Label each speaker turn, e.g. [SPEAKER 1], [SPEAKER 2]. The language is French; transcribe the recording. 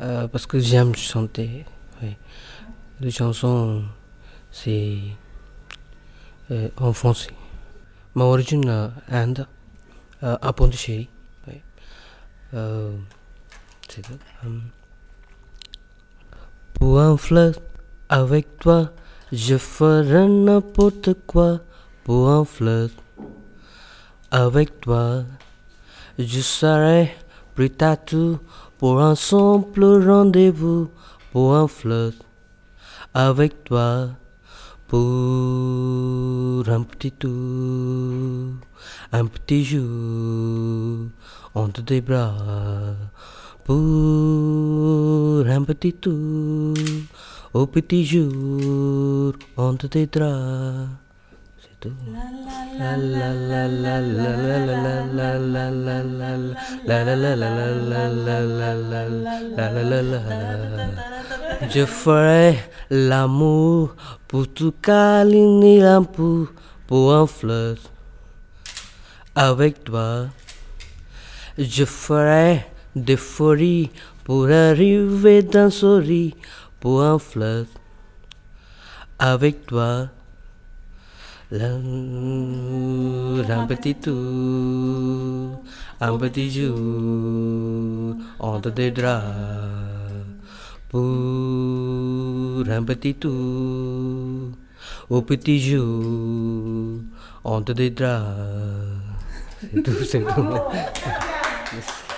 [SPEAKER 1] Euh, parce que j'aime chanter. Les chansons, c'est euh, en français. Ma origine euh, Inde, euh, à Pondichéry. Oui. Pour un flirt avec toi, je ferai n'importe quoi. Pour un flirt avec toi, je serai tout pour un simple rendez-vous. Pour un flirt avec toi, pour un petit tour, un petit jour entre tes bras. Pour un petit tour, au petit jour entre tes draps. C'est tout. Je ferai l'amour pour tout câliner un pou, pour un flirt avec toi. Je ferai des folies pour arriver d'un sourire, pour un flirt avec toi. Rampetitu, Ambetiju, Onda Dedra, Pu Rampetitu, Upitiju, Onda Dedra. Sedu, sedu. Tá